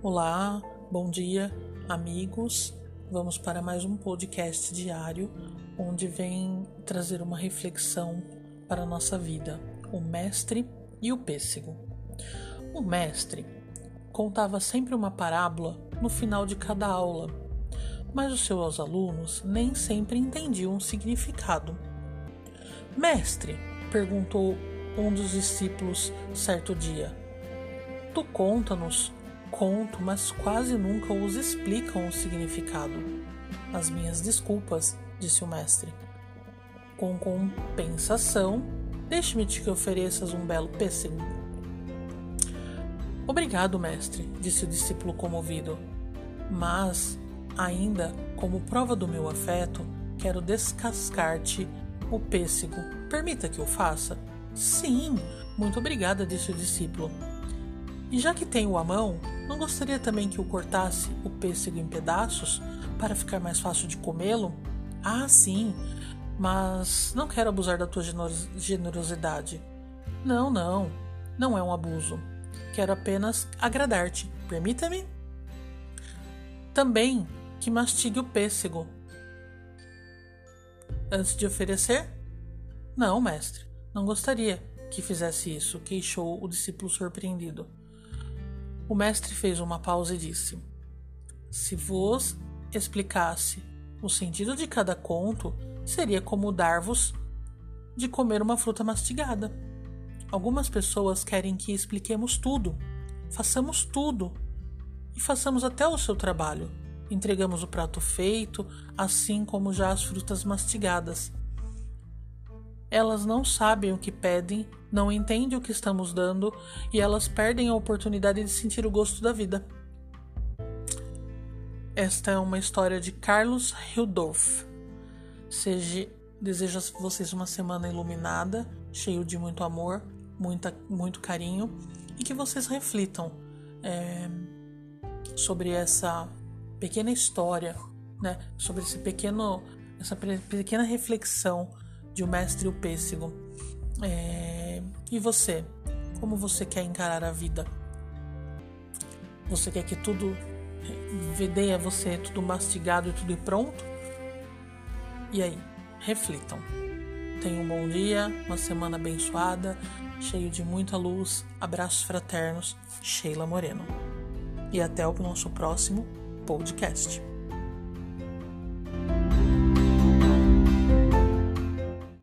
Olá, bom dia, amigos. Vamos para mais um podcast diário onde vem trazer uma reflexão para a nossa vida: o mestre e o pêssego. O mestre contava sempre uma parábola no final de cada aula, mas os seus alunos nem sempre entendiam o significado. Mestre, perguntou um dos discípulos certo dia, tu conta-nos conto, mas quase nunca os explicam o significado. As minhas desculpas, disse o mestre. Com compensação, deixe-me te que ofereças um belo pêssego. Obrigado, mestre, disse o discípulo comovido. Mas, ainda como prova do meu afeto, quero descascar-te o pêssego. Permita que eu faça? Sim, muito obrigada, disse o discípulo. E já que tenho a mão, não gostaria também que eu cortasse o pêssego em pedaços para ficar mais fácil de comê-lo? Ah, sim, mas não quero abusar da tua generosidade. Não, não, não é um abuso. Quero apenas agradar-te. Permita-me? Também que mastigue o pêssego. Antes de oferecer? Não, mestre, não gostaria que fizesse isso, queixou o discípulo surpreendido. O mestre fez uma pausa e disse: Se vos explicasse o sentido de cada conto, seria como dar-vos de comer uma fruta mastigada. Algumas pessoas querem que expliquemos tudo, façamos tudo e façamos até o seu trabalho. Entregamos o prato feito, assim como já as frutas mastigadas. Elas não sabem o que pedem, não entendem o que estamos dando e elas perdem a oportunidade de sentir o gosto da vida. Esta é uma história de Carlos Hildorf. Seja, desejo a vocês uma semana iluminada, cheio de muito amor, muita, muito carinho e que vocês reflitam é, sobre essa pequena história, né? sobre esse pequeno, essa pequena reflexão de O Mestre e o Pêssego. É... E você? Como você quer encarar a vida? Você quer que tudo vedeia você, tudo mastigado e tudo pronto? E aí, reflitam. Tenham um bom dia, uma semana abençoada, cheio de muita luz. Abraços fraternos, Sheila Moreno. E até o nosso próximo podcast.